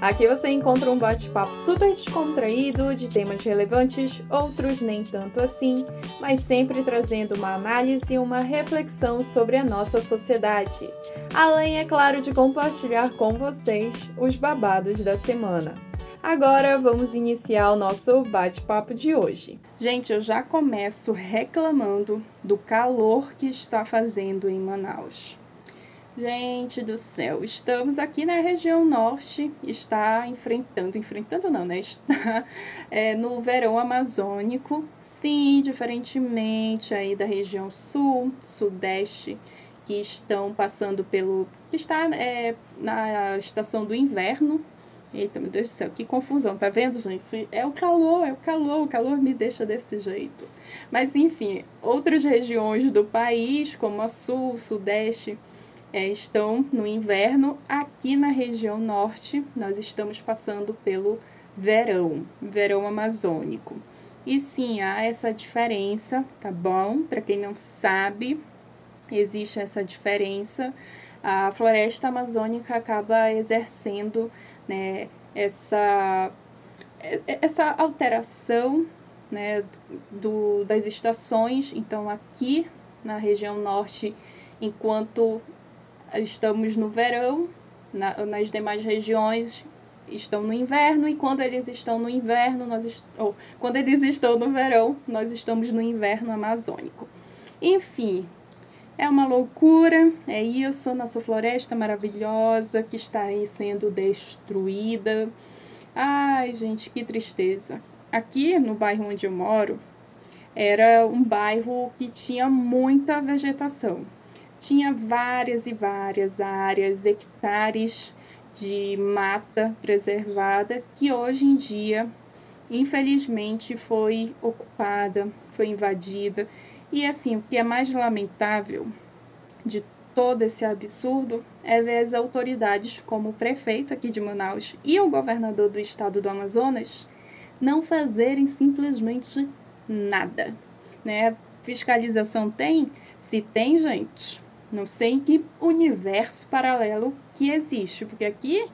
Aqui você encontra um bate-papo super descontraído de temas relevantes, outros nem tanto assim, mas sempre trazendo uma análise e uma reflexão sobre a nossa sociedade. Além, é claro, de compartilhar com vocês os babados da semana. Agora vamos iniciar o nosso bate-papo de hoje. Gente, eu já começo reclamando do calor que está fazendo em Manaus. Gente do céu, estamos aqui na região norte, está enfrentando, enfrentando não, né? Está é, no verão amazônico, sim, diferentemente aí da região sul, sudeste, que estão passando pelo, que está é, na estação do inverno, Eita, meu Deus do céu, que confusão, tá vendo, gente? É o calor, é o calor, o calor me deixa desse jeito. Mas, enfim, outras regiões do país, como a sul, sudeste, é, estão no inverno. Aqui na região norte, nós estamos passando pelo verão, verão amazônico. E sim, há essa diferença, tá bom? Para quem não sabe, existe essa diferença. A floresta amazônica acaba exercendo né, essa, essa alteração né, do, das estações. Então, aqui na região norte, enquanto estamos no verão, na, nas demais regiões estão no inverno e quando eles estão no inverno nós ou quando eles estão no verão nós estamos no inverno amazônico enfim é uma loucura, é isso, nossa floresta maravilhosa que está aí sendo destruída. Ai, gente, que tristeza. Aqui no bairro onde eu moro, era um bairro que tinha muita vegetação. Tinha várias e várias áreas, hectares de mata preservada que hoje em dia, infelizmente, foi ocupada, foi invadida e assim, o que é mais lamentável de todo esse absurdo é ver as autoridades, como o prefeito aqui de Manaus e o governador do estado do Amazonas, não fazerem simplesmente nada. Né? Fiscalização tem? Se tem, gente, não sei em que universo paralelo que existe, porque aqui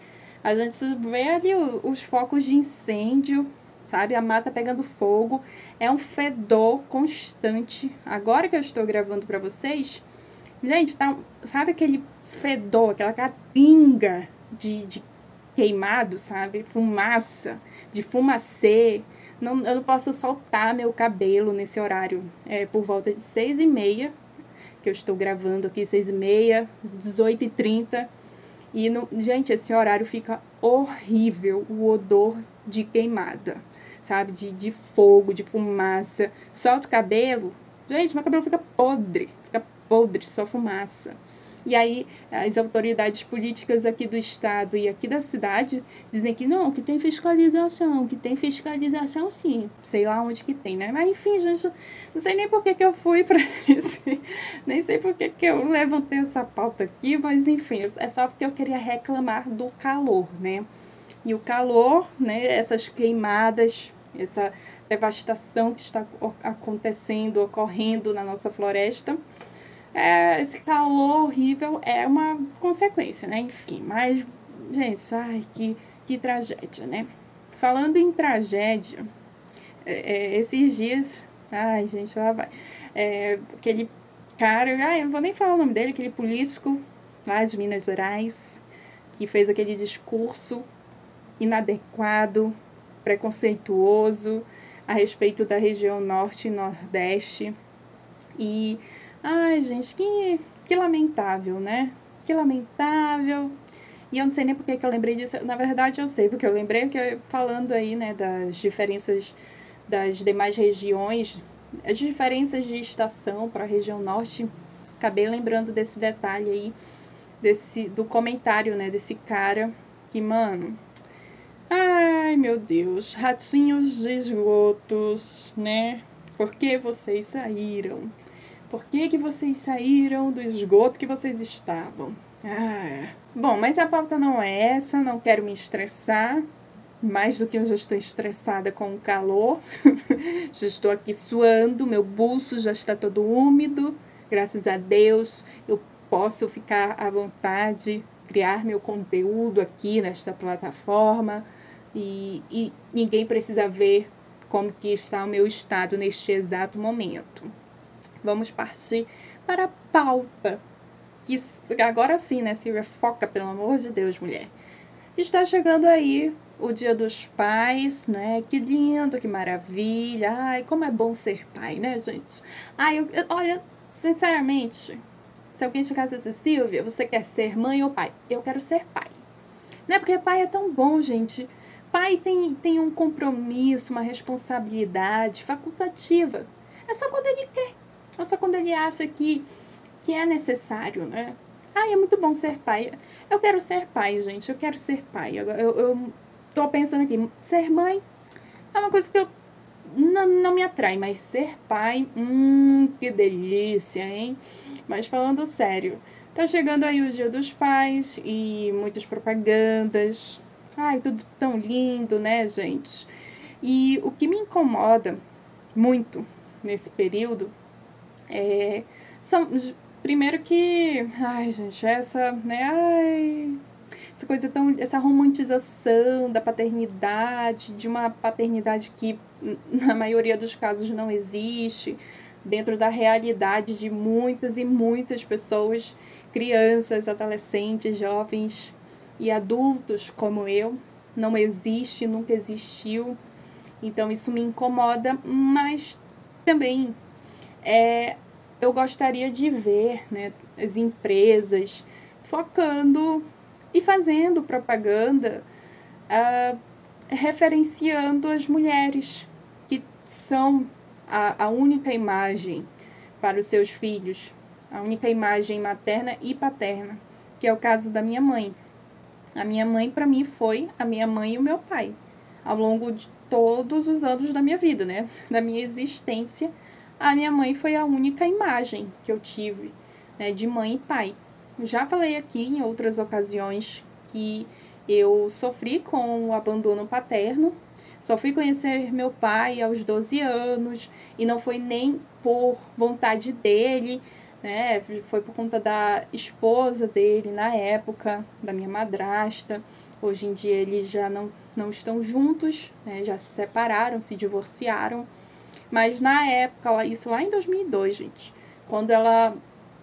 a gente vê ali os focos de incêndio, sabe? A mata pegando fogo, é um fedor constante. Agora que eu estou gravando para vocês, gente, tá, sabe aquele fedor, aquela catinga de, de queimado, sabe? Fumaça, de fumacê. Não, eu não posso soltar meu cabelo nesse horário. É por volta de seis e meia, que eu estou gravando aqui, seis e meia, dezoito e trinta. E, no, gente, esse horário fica horrível, o odor de queimada sabe? De, de fogo, de fumaça. Solta o cabelo, gente, meu cabelo fica podre, fica podre, só fumaça. E aí as autoridades políticas aqui do estado e aqui da cidade dizem que não, que tem fiscalização, que tem fiscalização sim. Sei lá onde que tem, né? Mas enfim, gente, não sei nem por que, que eu fui para esse. nem sei por que, que eu levantei essa pauta aqui, mas enfim, é só porque eu queria reclamar do calor, né? E o calor, né, essas queimadas essa devastação que está acontecendo, ocorrendo na nossa floresta. É, esse calor horrível é uma consequência, né? Enfim, mas, gente, ai, que, que tragédia, né? Falando em tragédia, é, é, esses dias, ai, gente, lá vai. É, aquele cara, ai, eu não vou nem falar o nome dele, aquele político lá de Minas Gerais, que fez aquele discurso inadequado, preconceituoso a respeito da região norte e nordeste. E, ai, gente, que, que lamentável, né? Que lamentável. E eu não sei nem porque que eu lembrei disso. Na verdade, eu sei porque eu lembrei, que falando aí, né, das diferenças das demais regiões, as diferenças de estação para a região norte, acabei lembrando desse detalhe aí, desse, do comentário, né, desse cara que, mano, Ai, meu Deus, ratinhos de esgotos, né? Por que vocês saíram? Por que, que vocês saíram do esgoto que vocês estavam? Ah, bom, mas a pauta não é essa, não quero me estressar. Mais do que eu já estou estressada com o calor. já estou aqui suando, meu bolso já está todo úmido. Graças a Deus, eu posso ficar à vontade, criar meu conteúdo aqui nesta plataforma e, e ninguém precisa ver como que está o meu estado neste exato momento. Vamos partir para a pauta. Que agora sim, né, Silvia? Foca, pelo amor de Deus, mulher. Está chegando aí o Dia dos Pais, né? Que lindo, que maravilha. Ai, como é bom ser pai, né, gente? Ai, eu, olha, sinceramente, se alguém chegasse assim, Silvia, você quer ser mãe ou pai? Eu quero ser pai. Né? Porque pai é tão bom, gente. Pai tem, tem um compromisso, uma responsabilidade facultativa. É só quando ele quer. É só quando ele acha que, que é necessário, né? Ai, é muito bom ser pai. Eu quero ser pai, gente. Eu quero ser pai. Eu, eu, eu tô pensando aqui, ser mãe é uma coisa que eu não, não me atrai, mas ser pai, hum, que delícia, hein? Mas falando sério, tá chegando aí o Dia dos Pais e muitas propagandas. Ai, tudo tão lindo, né, gente? E o que me incomoda muito nesse período é são primeiro que, ai, gente, essa, né, ai, essa coisa tão essa romantização da paternidade, de uma paternidade que na maioria dos casos não existe, dentro da realidade de muitas e muitas pessoas, crianças, adolescentes, jovens e adultos como eu, não existe, nunca existiu. Então isso me incomoda, mas também é, eu gostaria de ver né, as empresas focando e fazendo propaganda uh, referenciando as mulheres que são a, a única imagem para os seus filhos, a única imagem materna e paterna, que é o caso da minha mãe. A minha mãe, para mim, foi a minha mãe e o meu pai, ao longo de todos os anos da minha vida, né? Da minha existência, a minha mãe foi a única imagem que eu tive né, de mãe e pai. Já falei aqui em outras ocasiões que eu sofri com o abandono paterno. Só fui conhecer meu pai aos 12 anos e não foi nem por vontade dele, né? Foi por conta da esposa dele na época, da minha madrasta. Hoje em dia eles já não, não estão juntos, né? já se separaram, se divorciaram. Mas na época, isso lá em 2002, gente, quando ela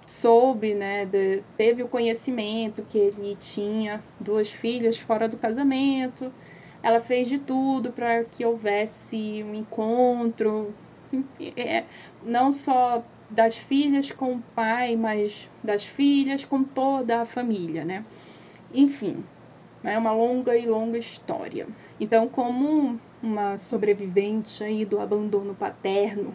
soube, né, de, teve o conhecimento que ele tinha duas filhas fora do casamento. Ela fez de tudo para que houvesse um encontro, é, não só das filhas com o pai, mas das filhas com toda a família, né? Enfim, é uma longa e longa história. Então, como uma sobrevivente aí do abandono paterno,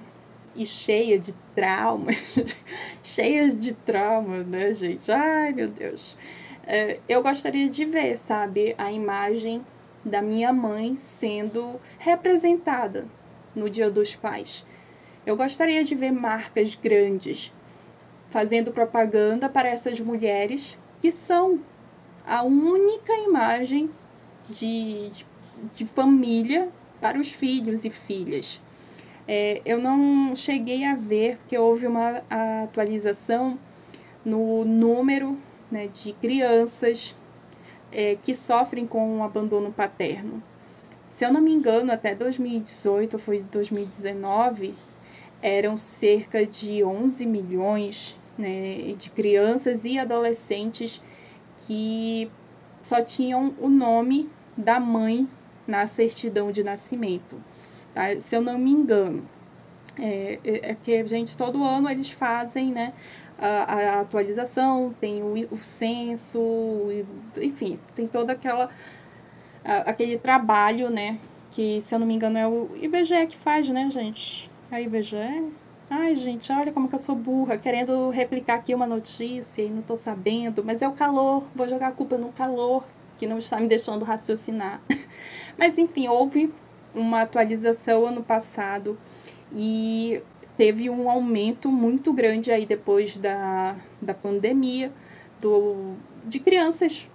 e cheia de traumas, cheia de traumas, né, gente? Ai, meu Deus. É, eu gostaria de ver, sabe, a imagem da minha mãe sendo representada no Dia dos Pais. Eu gostaria de ver marcas grandes fazendo propaganda para essas mulheres que são a única imagem de, de, de família para os filhos e filhas. É, eu não cheguei a ver, porque houve uma atualização no número né, de crianças é, que sofrem com o abandono paterno. Se eu não me engano, até 2018 ou foi 2019, eram cerca de 11 milhões né, de crianças e adolescentes que só tinham o nome da mãe na certidão de nascimento tá? se eu não me engano. É, é, é que, gente, todo ano eles fazem, né? A, a atualização, tem o, o censo, enfim, tem toda aquela aquele trabalho, né? Que, se eu não me engano, é o IBGE que faz, né, gente? A IBGE. Ai, gente, olha como que eu sou burra, querendo replicar aqui uma notícia e não tô sabendo, mas é o calor, vou jogar a culpa no calor, que não está me deixando raciocinar. Mas enfim, houve uma atualização ano passado e teve um aumento muito grande aí depois da, da pandemia do, de crianças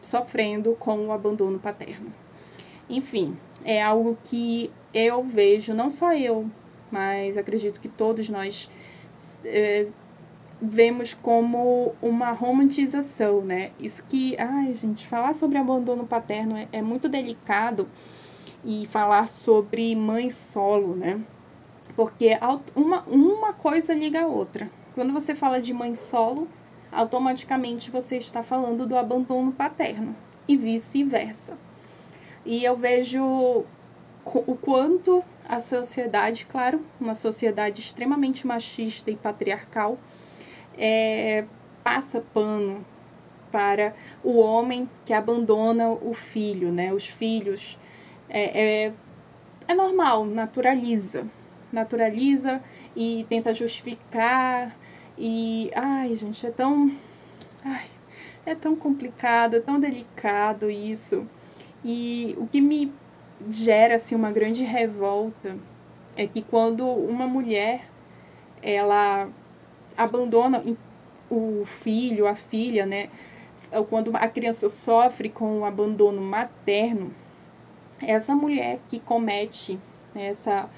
sofrendo com o abandono paterno. Enfim, é algo que eu vejo, não só eu, mas acredito que todos nós é, vemos como uma romantização, né? Isso que, ai, gente, falar sobre abandono paterno é, é muito delicado e falar sobre mãe solo, né? Porque uma, uma coisa liga a outra. Quando você fala de mãe solo, automaticamente você está falando do abandono paterno e vice-versa. E eu vejo o quanto a sociedade, claro, uma sociedade extremamente machista e patriarcal, é, passa pano para o homem que abandona o filho, né? Os filhos é, é, é normal, naturaliza, naturaliza e tenta justificar e ai gente é tão ai, é tão complicado, é tão delicado isso e o que me gera assim uma grande revolta é que quando uma mulher ela abandona o filho, a filha, né? Quando a criança sofre com o abandono materno, essa mulher que comete essa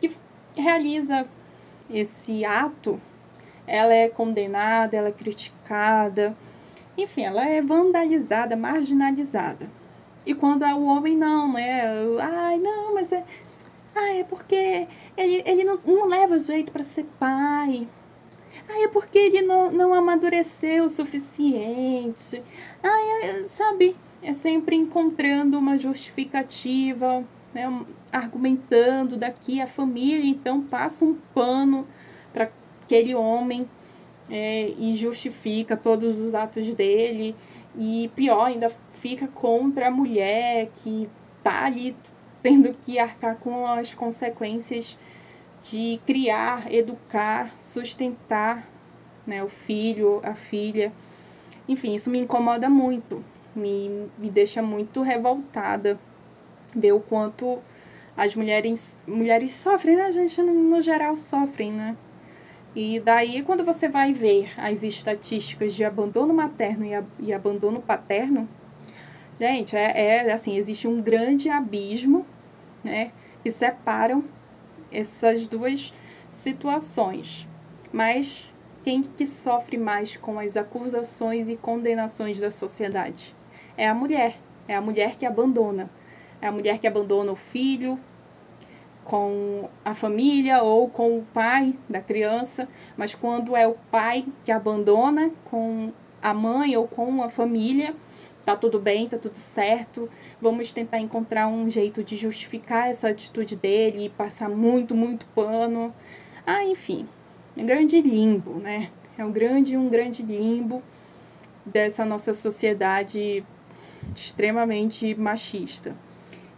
que realiza esse ato, ela é condenada, ela é criticada, enfim, ela é vandalizada, marginalizada. E quando é o homem não, né? Ai, não, mas é ai, é porque ele, ele não, não leva jeito para ser pai. Ai, é porque ele não, não amadureceu o suficiente. Ai, é, sabe? É sempre encontrando uma justificativa, né? argumentando daqui a família, então passa um pano para aquele homem é, e justifica todos os atos dele. E pior, ainda fica contra a mulher que tá ali tendo que arcar com as consequências de criar, educar, sustentar né, o filho, a filha. Enfim, isso me incomoda muito, me, me deixa muito revoltada ver o quanto as mulheres, mulheres sofrem, né? A gente, no, geral, sofrem, né? E daí, quando você vai ver as estatísticas de abandono materno e, a, e abandono paterno, gente, é, é assim, existe um grande abismo, né? Que separam essas duas situações. Mas quem que sofre mais com as acusações e condenações da sociedade? É a mulher. É a mulher que abandona. É a mulher que abandona o filho com a família ou com o pai da criança, mas quando é o pai que abandona com a mãe ou com a família, tá tudo bem, tá tudo certo. Vamos tentar encontrar um jeito de justificar essa atitude dele e passar muito, muito pano. Ah, enfim, é um grande limbo, né? É um grande, um grande limbo dessa nossa sociedade extremamente machista.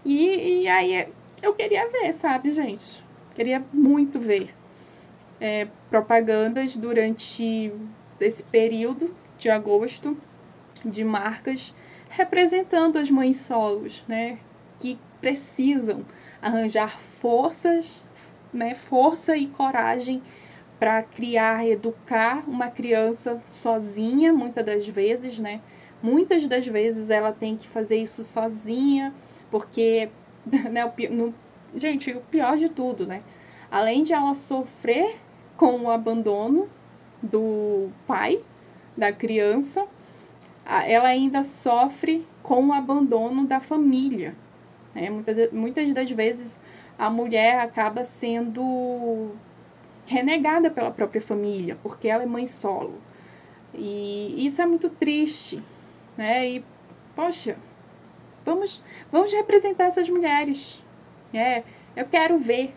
E, e aí eu queria ver, sabe, gente? Queria muito ver é, propagandas durante esse período de agosto de marcas representando as mães solos, né, que precisam arranjar forças, né, força e coragem para criar, educar uma criança sozinha, muitas das vezes, né? Muitas das vezes ela tem que fazer isso sozinha, porque, né, o, no, gente, o pior de tudo, né? Além de ela sofrer com o abandono do pai da criança, ela ainda sofre com o abandono da família. Né? Muitas, muitas das vezes a mulher acaba sendo renegada pela própria família, porque ela é mãe solo. E isso é muito triste, né? E, poxa, vamos, vamos representar essas mulheres. É, eu quero ver,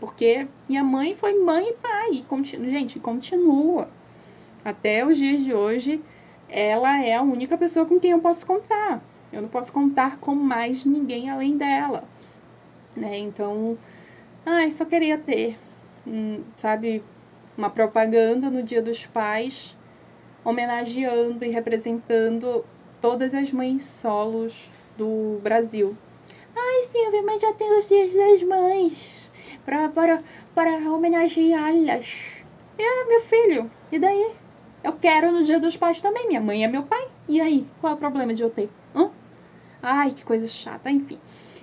porque minha mãe foi mãe e pai. E continua, gente, continua. Até os dias de hoje, ela é a única pessoa com quem eu posso contar. Eu não posso contar com mais ninguém além dela. Né? Então, ai, só queria ter, hum, sabe, uma propaganda no Dia dos Pais, homenageando e representando todas as mães solos do Brasil. Ai, Silvia, mas já tem os dias das mães para, para, para homenageá-las. É, meu filho, e daí? Eu quero no dia dos pais também. Minha mãe é meu pai. E aí? Qual é o problema de eu ter? Hã? Ai, que coisa chata, enfim.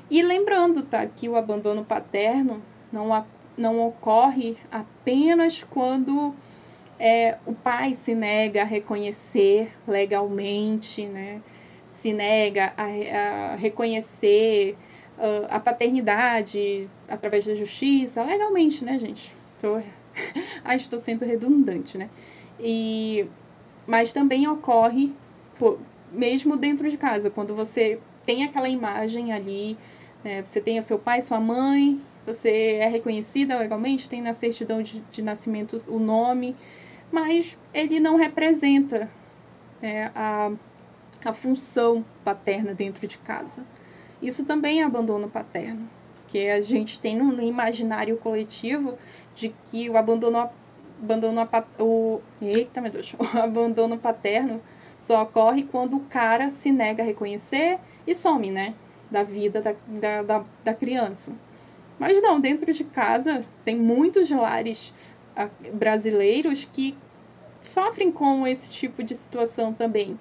E lembrando, tá, que o abandono paterno não, não ocorre apenas quando é, o pai se nega a reconhecer legalmente, né? Se nega a, a reconhecer uh, a paternidade através da justiça, legalmente, né, gente? Tô, ah, estou sendo redundante, né? E, mas também ocorre, mesmo dentro de casa, quando você tem aquela imagem ali, né, você tem o seu pai, sua mãe, você é reconhecida legalmente, tem na certidão de, de nascimento o nome, mas ele não representa né, a, a função paterna dentro de casa. Isso também é abandono paterno, que a gente tem no imaginário coletivo de que o abandono abandono o eita meu Deus, o abandono paterno só ocorre quando o cara se nega a reconhecer e some, né, da vida da, da, da, da criança. Mas não, dentro de casa tem muitos lares ah, brasileiros que sofrem com esse tipo de situação também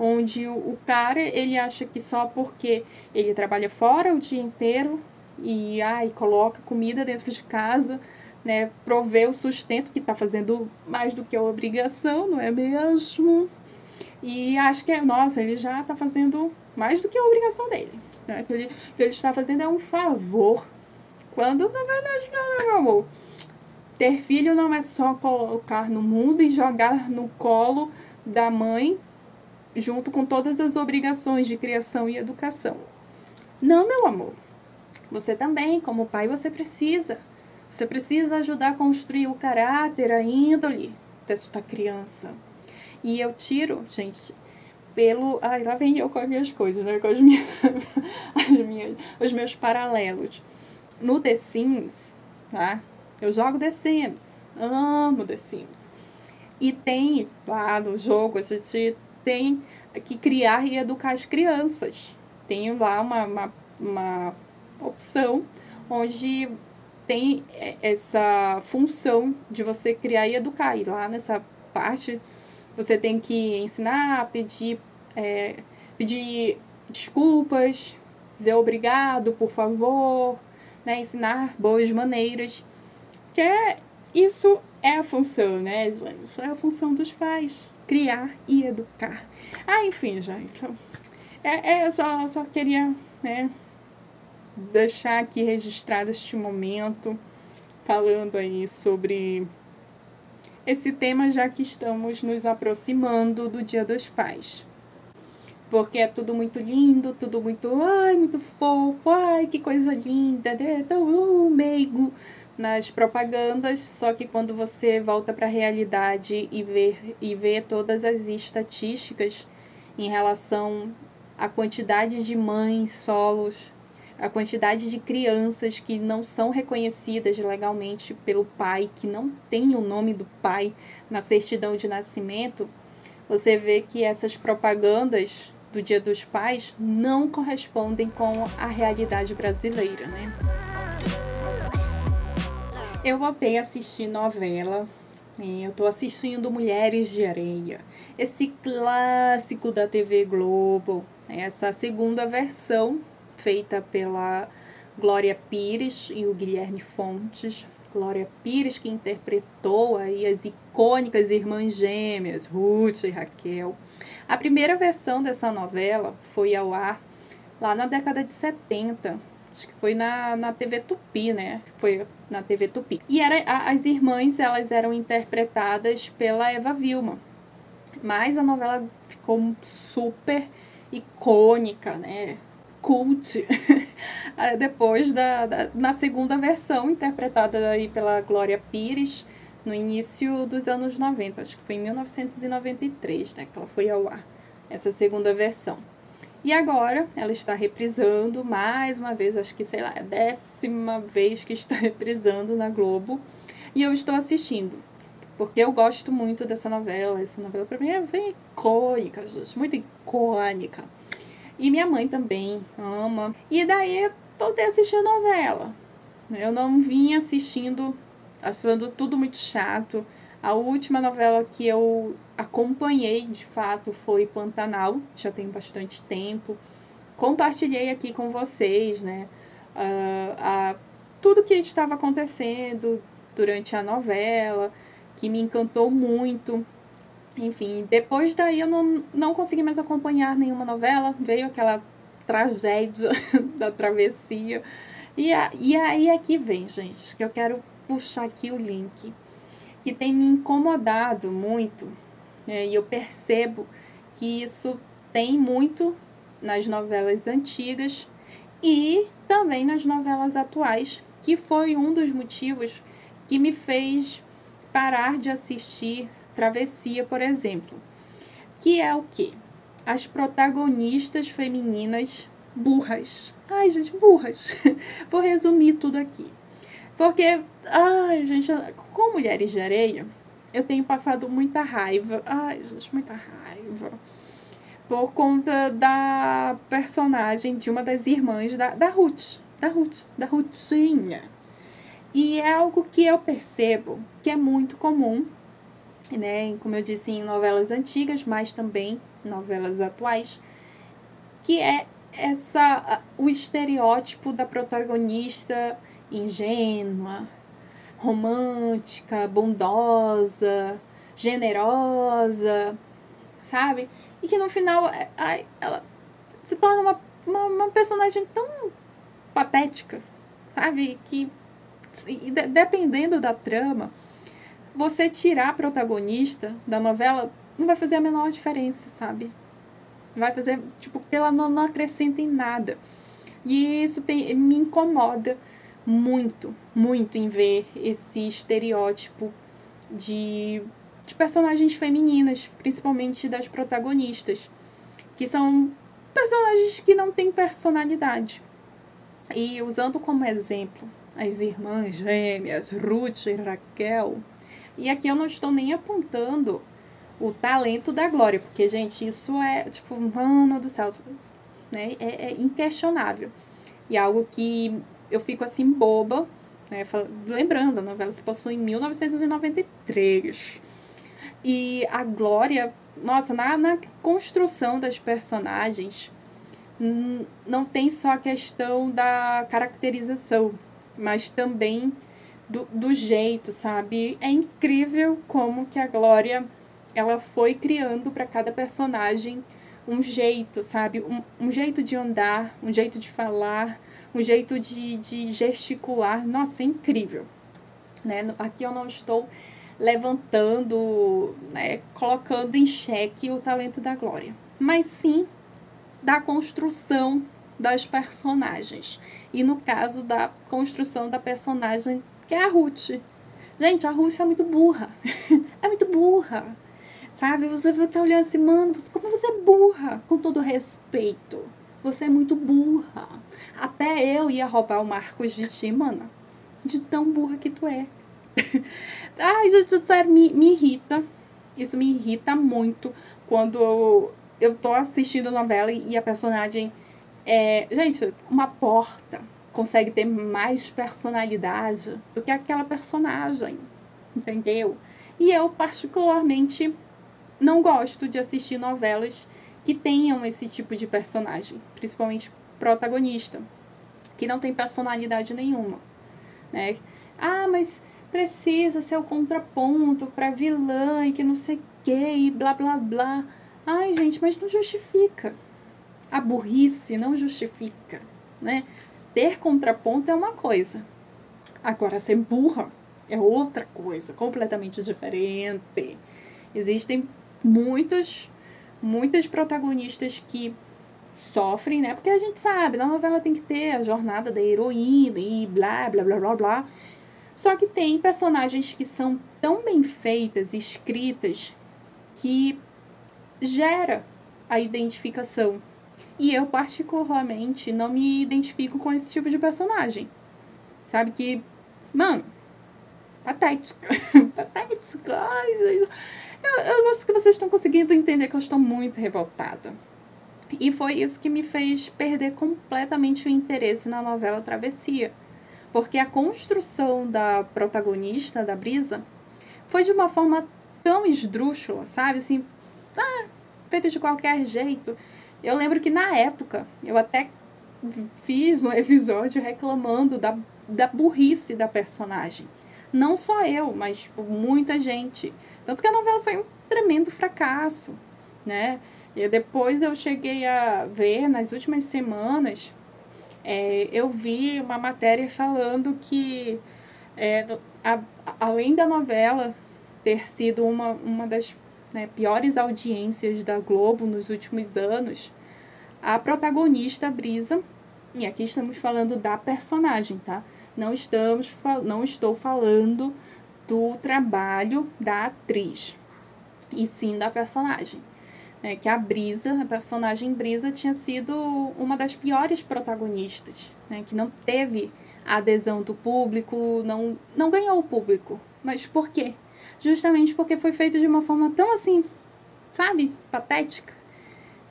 onde o, cara ele acha que só porque ele trabalha fora o dia inteiro e ai coloca comida dentro de casa né, prover o sustento que está fazendo mais do que a obrigação, não é mesmo? E acho que, é, nossa, ele já está fazendo mais do que a obrigação dele. Né? Que, ele, que ele está fazendo é um favor. Quando na verdade não, meu amor. Ter filho não é só colocar no mundo e jogar no colo da mãe, junto com todas as obrigações de criação e educação. Não, meu amor. Você também, como pai, você precisa você precisa ajudar a construir o caráter, a índole desta criança. E eu tiro, gente, pelo. Ai, lá vem eu com as minhas coisas, né? Com as minhas, as minhas, os meus paralelos. No The Sims, tá? Eu jogo The Sims. Amo The Sims. E tem lá no jogo, a gente tem que criar e educar as crianças. Tem lá uma, uma, uma opção onde tem é, essa função de você criar e educar. E lá nessa parte você tem que ensinar, pedir, é, pedir desculpas, dizer obrigado, por favor, né? ensinar boas maneiras. Que é, isso é a função, né, Isso é a função dos pais. Criar e educar. Ah, enfim, gente. É, é, eu só, só queria, né, deixar aqui registrado este momento falando aí sobre esse tema, já que estamos nos aproximando do Dia dos Pais. Porque é tudo muito lindo, tudo muito, ai, muito fofo, ai, que coisa linda, né? tão uh, meigo nas propagandas, só que quando você volta para a realidade e vê, e vê todas as estatísticas em relação à quantidade de mães solos a quantidade de crianças que não são reconhecidas legalmente pelo pai, que não tem o nome do pai na certidão de nascimento, você vê que essas propagandas do Dia dos Pais não correspondem com a realidade brasileira, né? Eu voltei a assistir novela. Eu tô assistindo Mulheres de Areia, esse clássico da TV Globo, essa segunda versão feita pela Glória Pires e o Guilherme Fontes. Glória Pires que interpretou aí as icônicas irmãs gêmeas, Ruth e Raquel. A primeira versão dessa novela foi ao ar lá na década de 70, acho que foi na, na TV Tupi, né? Foi na TV Tupi. E era, as irmãs, elas eram interpretadas pela Eva Vilma. Mas a novela ficou super icônica, né? Cult depois da, da, na segunda versão interpretada aí pela Glória Pires no início dos anos 90, acho que foi em 1993, né, que ela foi ao ar, essa segunda versão. E agora ela está reprisando mais uma vez, acho que sei lá, é a décima vez que está reprisando na Globo, e eu estou assistindo. Porque eu gosto muito dessa novela. Essa novela para mim é bem icônica, gente, muito icônica. E minha mãe também ama. E daí voltei a assistir a novela. Eu não vinha assistindo, achando tudo muito chato. A última novela que eu acompanhei, de fato, foi Pantanal, já tem bastante tempo. Compartilhei aqui com vocês, né, uh, tudo que estava acontecendo durante a novela, que me encantou muito. Enfim, depois daí eu não, não consegui mais acompanhar nenhuma novela, veio aquela tragédia da travessia. E, a, e aí é que vem, gente, que eu quero puxar aqui o link que tem me incomodado muito, né, e eu percebo que isso tem muito nas novelas antigas e também nas novelas atuais, que foi um dos motivos que me fez parar de assistir Travessia, por exemplo. Que é o quê? As protagonistas femininas burras. Ai, gente, burras. Vou resumir tudo aqui. Porque, ai, gente, com Mulheres de Areia, eu tenho passado muita raiva. Ai, gente, muita raiva. Por conta da personagem de uma das irmãs da, da Ruth. Da Ruth, da Rutinha. E é algo que eu percebo que é muito comum, né? Como eu disse, em novelas antigas, mas também novelas atuais, que é essa o estereótipo da protagonista ingênua, romântica, bondosa, generosa, sabe? E que no final é, ai, ela se torna uma, uma, uma personagem tão patética, sabe? Que dependendo da trama, você tirar a protagonista da novela não vai fazer a menor diferença, sabe? Vai fazer, tipo, ela não, não acrescenta em nada. E isso tem, me incomoda muito, muito em ver esse estereótipo de, de personagens femininas, principalmente das protagonistas, que são personagens que não têm personalidade. E usando como exemplo as irmãs gêmeas, Ruth e Raquel, e aqui eu não estou nem apontando o talento da Glória, porque, gente, isso é, tipo, mano do céu, né? É, é inquestionável. E algo que eu fico assim boba, né? Lembrando, a novela se passou em 1993. E a Glória, nossa, na, na construção das personagens, não tem só a questão da caracterização, mas também do, do jeito, sabe? É incrível como que a Glória ela foi criando para cada personagem um jeito, sabe? Um, um jeito de andar, um jeito de falar, um jeito de, de gesticular. Nossa, é incrível. Né? Aqui eu não estou levantando, né, colocando em xeque o talento da Glória, mas sim da construção das personagens. E no caso da construção da personagem é a Ruth. Gente, a Ruth é muito burra. é muito burra. Sabe? Você vai estar olhando assim, mano, como você é burra, com todo respeito. Você é muito burra. Até eu ia roubar o Marcos de ti, mano. De tão burra que tu é. Ai, gente, sério, me, me irrita. Isso me irrita muito quando eu, eu tô assistindo novela e a personagem é. Gente, uma porta consegue ter mais personalidade do que aquela personagem. Entendeu? E eu, particularmente, não gosto de assistir novelas que tenham esse tipo de personagem, principalmente protagonista, que não tem personalidade nenhuma, né? Ah, mas precisa ser o contraponto para vilã e que não sei que e blá blá blá. Ai, gente, mas não justifica. A burrice não justifica, né? Ter contraponto é uma coisa. Agora ser burra é outra coisa, completamente diferente. Existem muitos muitas protagonistas que sofrem, né? Porque a gente sabe, na novela tem que ter a jornada da heroína e blá, blá, blá, blá, blá. Só que tem personagens que são tão bem feitas, escritas, que gera a identificação. E eu, particularmente, não me identifico com esse tipo de personagem. Sabe que, mano, patética. patética. Ai, eu, eu acho que vocês estão conseguindo entender que eu estou muito revoltada. E foi isso que me fez perder completamente o interesse na novela Travessia. Porque a construção da protagonista, da Brisa, foi de uma forma tão esdrúxula, sabe? Assim, ah, feita de qualquer jeito. Eu lembro que na época eu até fiz um episódio reclamando da, da burrice da personagem. Não só eu, mas tipo, muita gente. Tanto que a novela foi um tremendo fracasso, né? E depois eu cheguei a ver nas últimas semanas, é, eu vi uma matéria falando que é, a, além da novela ter sido uma, uma das né, piores audiências da Globo nos últimos anos, a protagonista Brisa, e aqui estamos falando da personagem, tá? Não estamos não estou falando do trabalho da atriz, e sim da personagem. É, que a Brisa, a personagem Brisa, tinha sido uma das piores protagonistas, né, que não teve a adesão do público, não, não ganhou o público. Mas por quê? Justamente porque foi feito de uma forma tão assim, sabe, patética.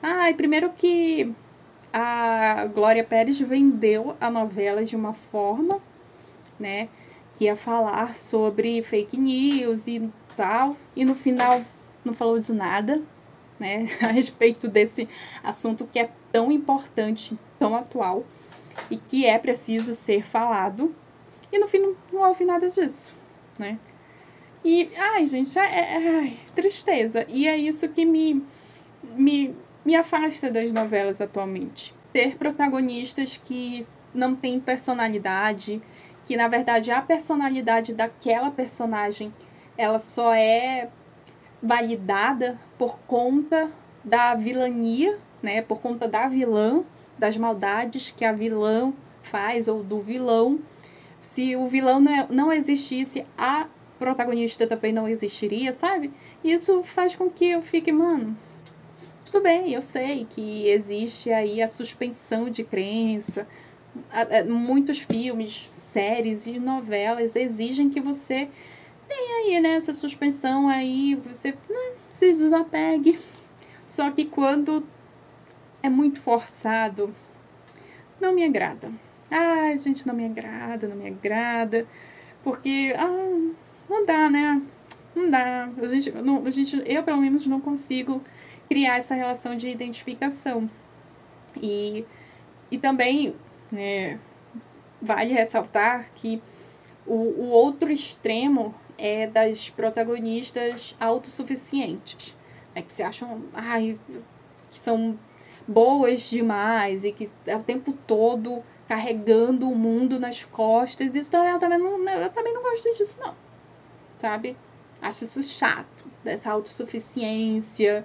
Ai, primeiro que a Glória Pérez vendeu a novela de uma forma, né, que ia falar sobre fake news e tal, e no final não falou de nada, né, a respeito desse assunto que é tão importante, tão atual e que é preciso ser falado. E no fim não, não houve nada disso, né? E, ai, gente, é, é, é tristeza. E é isso que me, me me afasta das novelas atualmente. Ter protagonistas que não têm personalidade, que na verdade a personalidade daquela personagem ela só é validada por conta da vilania, né? Por conta da vilã, das maldades que a vilã faz ou do vilão. Se o vilão não, é, não existisse, a protagonista também não existiria, sabe? Isso faz com que eu fique, mano, tudo bem, eu sei que existe aí a suspensão de crença. Muitos filmes, séries e novelas exigem que você tenha aí né, essa suspensão aí, você né, se desapegue. Só que quando é muito forçado, não me agrada. Ai, gente, não me agrada, não me agrada. Porque, ah, não dá, né? Não dá. A gente, não, a gente, eu, pelo menos, não consigo criar essa relação de identificação. E, e também né, vale ressaltar que o, o outro extremo é das protagonistas autossuficientes, né, que se acham ai, que são boas demais e que é o tempo todo carregando o mundo nas costas. Isso eu também não, eu também não gosto disso, não. Sabe? Acho isso chato, dessa autossuficiência,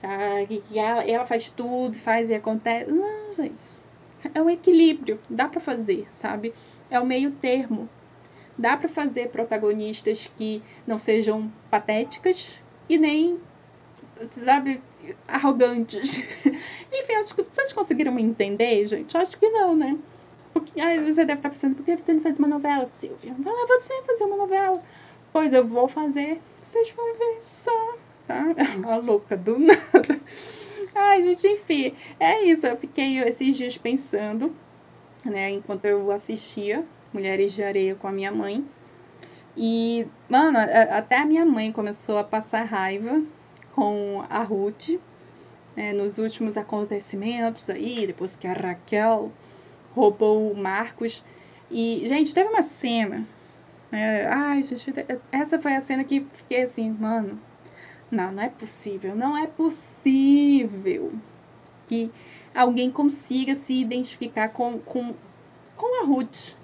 sabe? Que ela, ela faz tudo, faz e acontece. Não, gente. É um equilíbrio. Dá para fazer, sabe? É o meio termo. Dá para fazer protagonistas que não sejam patéticas e nem, sabe, arrogantes. Enfim, acho que vocês conseguiram me entender, gente? Acho que não, né? Porque, ai, você deve estar pensando, por que você não faz uma novela, Silvia? Ah, você fazer uma novela. Pois eu vou fazer. Vocês vão ver só tá? A louca do nada. Ai, gente, enfim, é isso. Eu fiquei esses dias pensando, né, enquanto eu assistia Mulheres de Areia com a minha mãe. E, mano, até a minha mãe começou a passar raiva com a Ruth, né, nos últimos acontecimentos aí, depois que a Raquel roubou o Marcos. E, gente, teve uma cena. Né, ai, gente, essa foi a cena que fiquei assim, mano, não, não é possível. Não é possível que alguém consiga se identificar com, com, com a Ruth.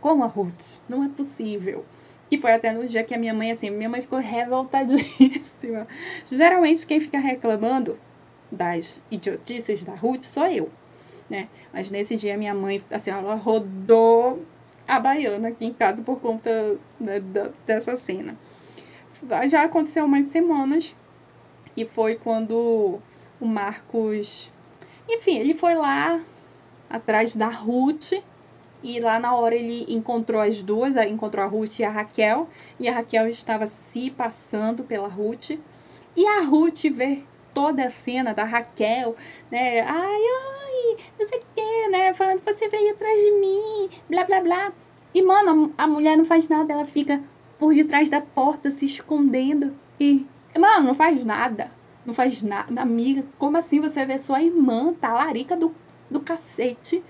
Com a Ruth. Não é possível. E foi até no dia que a minha mãe, assim, minha mãe ficou revoltadíssima. Geralmente quem fica reclamando das idiotices da Ruth sou eu, né? Mas nesse dia minha mãe, assim, ela rodou a baiana aqui em casa por conta né, da, dessa cena já aconteceu umas semanas, que foi quando o Marcos. Enfim, ele foi lá atrás da Ruth. E lá na hora ele encontrou as duas, encontrou a Ruth e a Raquel. E a Raquel estava se passando pela Ruth. E a Ruth vê toda a cena da Raquel, né? Ai, ai, não sei o que, né? Falando que você veio atrás de mim, blá, blá, blá. E, mano, a mulher não faz nada, ela fica por detrás da porta, se escondendo. E, mano, não faz nada. Não faz nada. Amiga, como assim você vê sua irmã, talarica do, do cacete,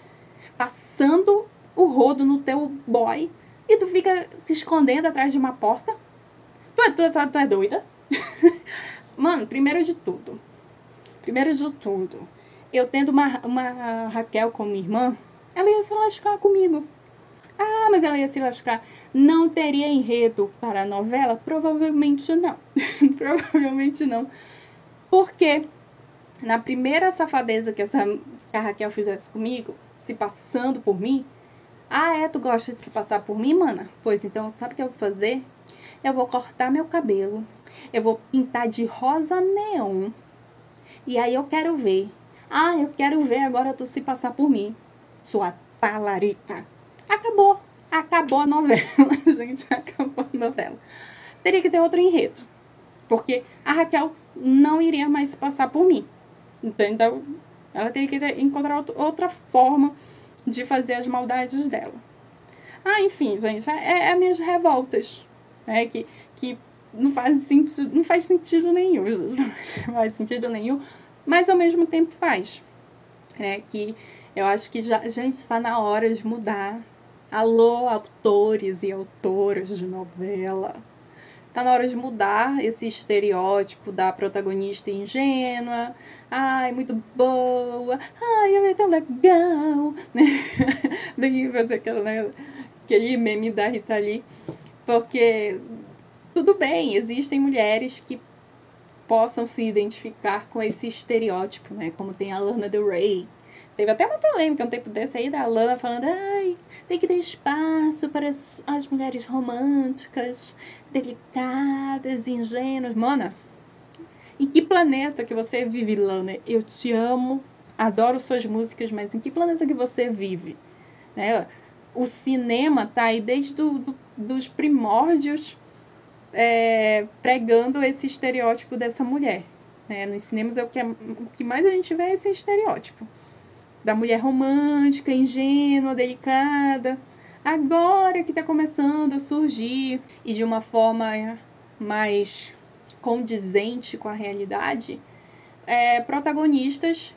passando o rodo no teu boy e tu fica se escondendo atrás de uma porta? Tu é, tu, é, tu é doida? Mano, primeiro de tudo. Primeiro de tudo. Eu tendo uma, uma Raquel como irmã, ela ia se lascar comigo. Ah, mas ela ia se lascar. Não teria enredo para a novela? Provavelmente não. Provavelmente não. Porque na primeira safadeza que, essa, que a Raquel fizesse comigo, se passando por mim, ah, é? Tu gosta de se passar por mim, mana? Pois então, sabe o que eu vou fazer? Eu vou cortar meu cabelo. Eu vou pintar de rosa neon. E aí eu quero ver. Ah, eu quero ver agora tu se passar por mim. Sua talarica. Acabou. Acabou a novela, gente. Acabou a novela. Teria que ter outro enredo. Porque a Raquel não iria mais se passar por mim. Então, ela teria que encontrar outra forma de fazer as maldades dela. Ah, enfim, gente, é, é minhas revoltas, né? Que, que não faz sentido, não faz sentido nenhum, não faz sentido nenhum, mas ao mesmo tempo faz, né? Que eu acho que já, gente, está na hora de mudar. Alô, autores e autoras de novela. Tá na hora de mudar esse estereótipo da protagonista ingênua. Ai, muito boa. Ai, ela é tão legal. Daí fazer aquela, né, aquele meme da Rita Lee. Porque tudo bem, existem mulheres que possam se identificar com esse estereótipo, né? Como tem a Lana Del Rey, Teve até uma polêmica um tempo desse aí da Lana falando, ai, tem que ter espaço para as, as mulheres românticas, delicadas, ingênuas. Mana, em que planeta que você vive, Lana? Eu te amo, adoro suas músicas, mas em que planeta que você vive? Né? O cinema tá aí desde do, do dos primórdios é, pregando esse estereótipo dessa mulher. Né? Nos cinemas é o que, é, o que mais a gente vê é esse estereótipo da mulher romântica, ingênua, delicada. Agora que está começando a surgir e de uma forma mais condizente com a realidade, é, protagonistas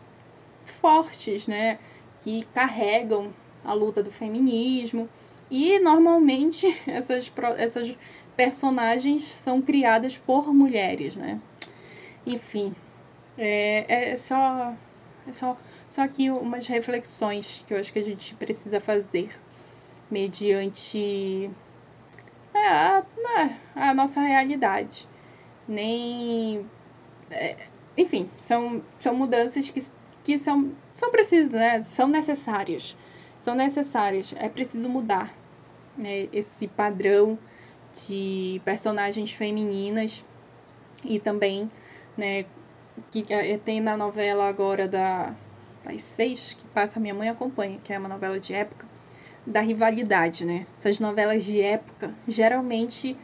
fortes, né? Que carregam a luta do feminismo. E normalmente essas, essas personagens são criadas por mulheres, né? Enfim, é, é só. É só só aqui umas reflexões que eu acho que a gente precisa fazer mediante é, a, né, a nossa realidade. Nem. É, enfim, são, são mudanças que, que são, são precisas, né? São necessárias. São necessárias. É preciso mudar né, esse padrão de personagens femininas e também, né, que é, tem na novela agora da das seis, que passa Minha Mãe Acompanha, que é uma novela de época, da rivalidade, né? Essas novelas de época, geralmente,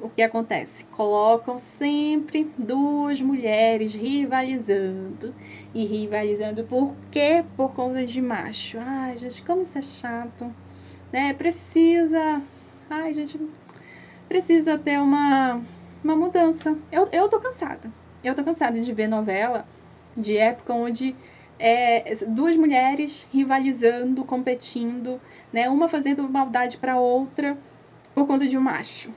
o que acontece? Colocam sempre duas mulheres rivalizando. E rivalizando por quê? Por conta de macho. Ai, gente, como isso é chato. Né? Precisa... Ai, gente, precisa ter uma, uma mudança. Eu, eu tô cansada. Eu tô cansada de ver novela de época onde é, duas mulheres rivalizando, competindo, né? Uma fazendo maldade para outra por conta de um macho.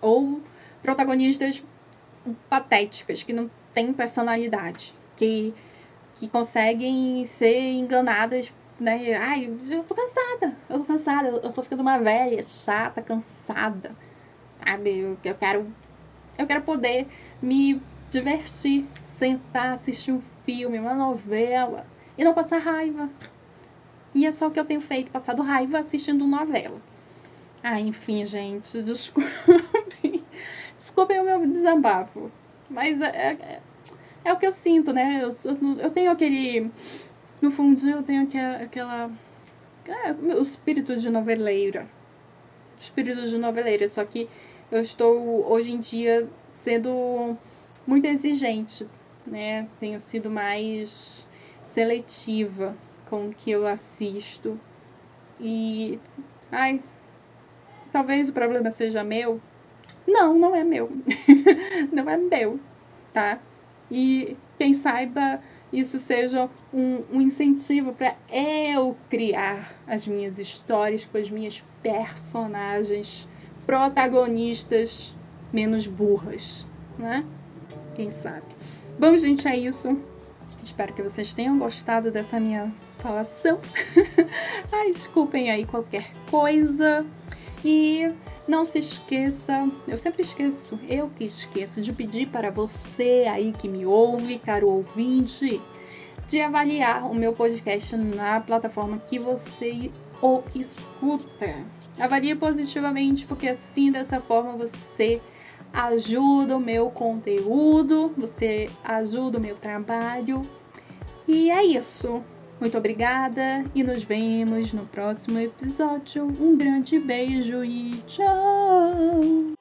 Ou protagonistas patéticas, que não têm personalidade, que, que conseguem ser enganadas, né? Ai, eu tô cansada, eu tô cansada, eu tô ficando uma velha, chata, cansada, sabe? Eu, eu quero, eu quero poder me divertir, sentar, assistir um filme, uma novela e não passar raiva. E é só o que eu tenho feito, passado raiva assistindo novela. Ah, enfim, gente, desculpem. Desculpem o meu desabafo. Mas é, é, é o que eu sinto, né? Eu, eu tenho aquele. No fundo, eu tenho aquela. aquela é, o espírito de noveleira. Espírito de noveleira. Só que eu estou, hoje em dia, sendo muito exigente né? Tenho sido mais seletiva com o que eu assisto. E ai, talvez o problema seja meu. Não, não é meu. não é meu, tá? E quem saiba isso seja um, um incentivo para eu criar as minhas histórias com as minhas personagens protagonistas menos burras, né? Quem sabe? Bom, gente, é isso. Espero que vocês tenham gostado dessa minha falação. Ai, desculpem aí qualquer coisa. E não se esqueça, eu sempre esqueço, eu que esqueço de pedir para você aí que me ouve, caro ouvinte, de avaliar o meu podcast na plataforma que você o escuta. Avalie positivamente, porque assim, dessa forma, você ajuda o meu conteúdo, você ajuda o meu trabalho. E é isso. Muito obrigada e nos vemos no próximo episódio. Um grande beijo e tchau!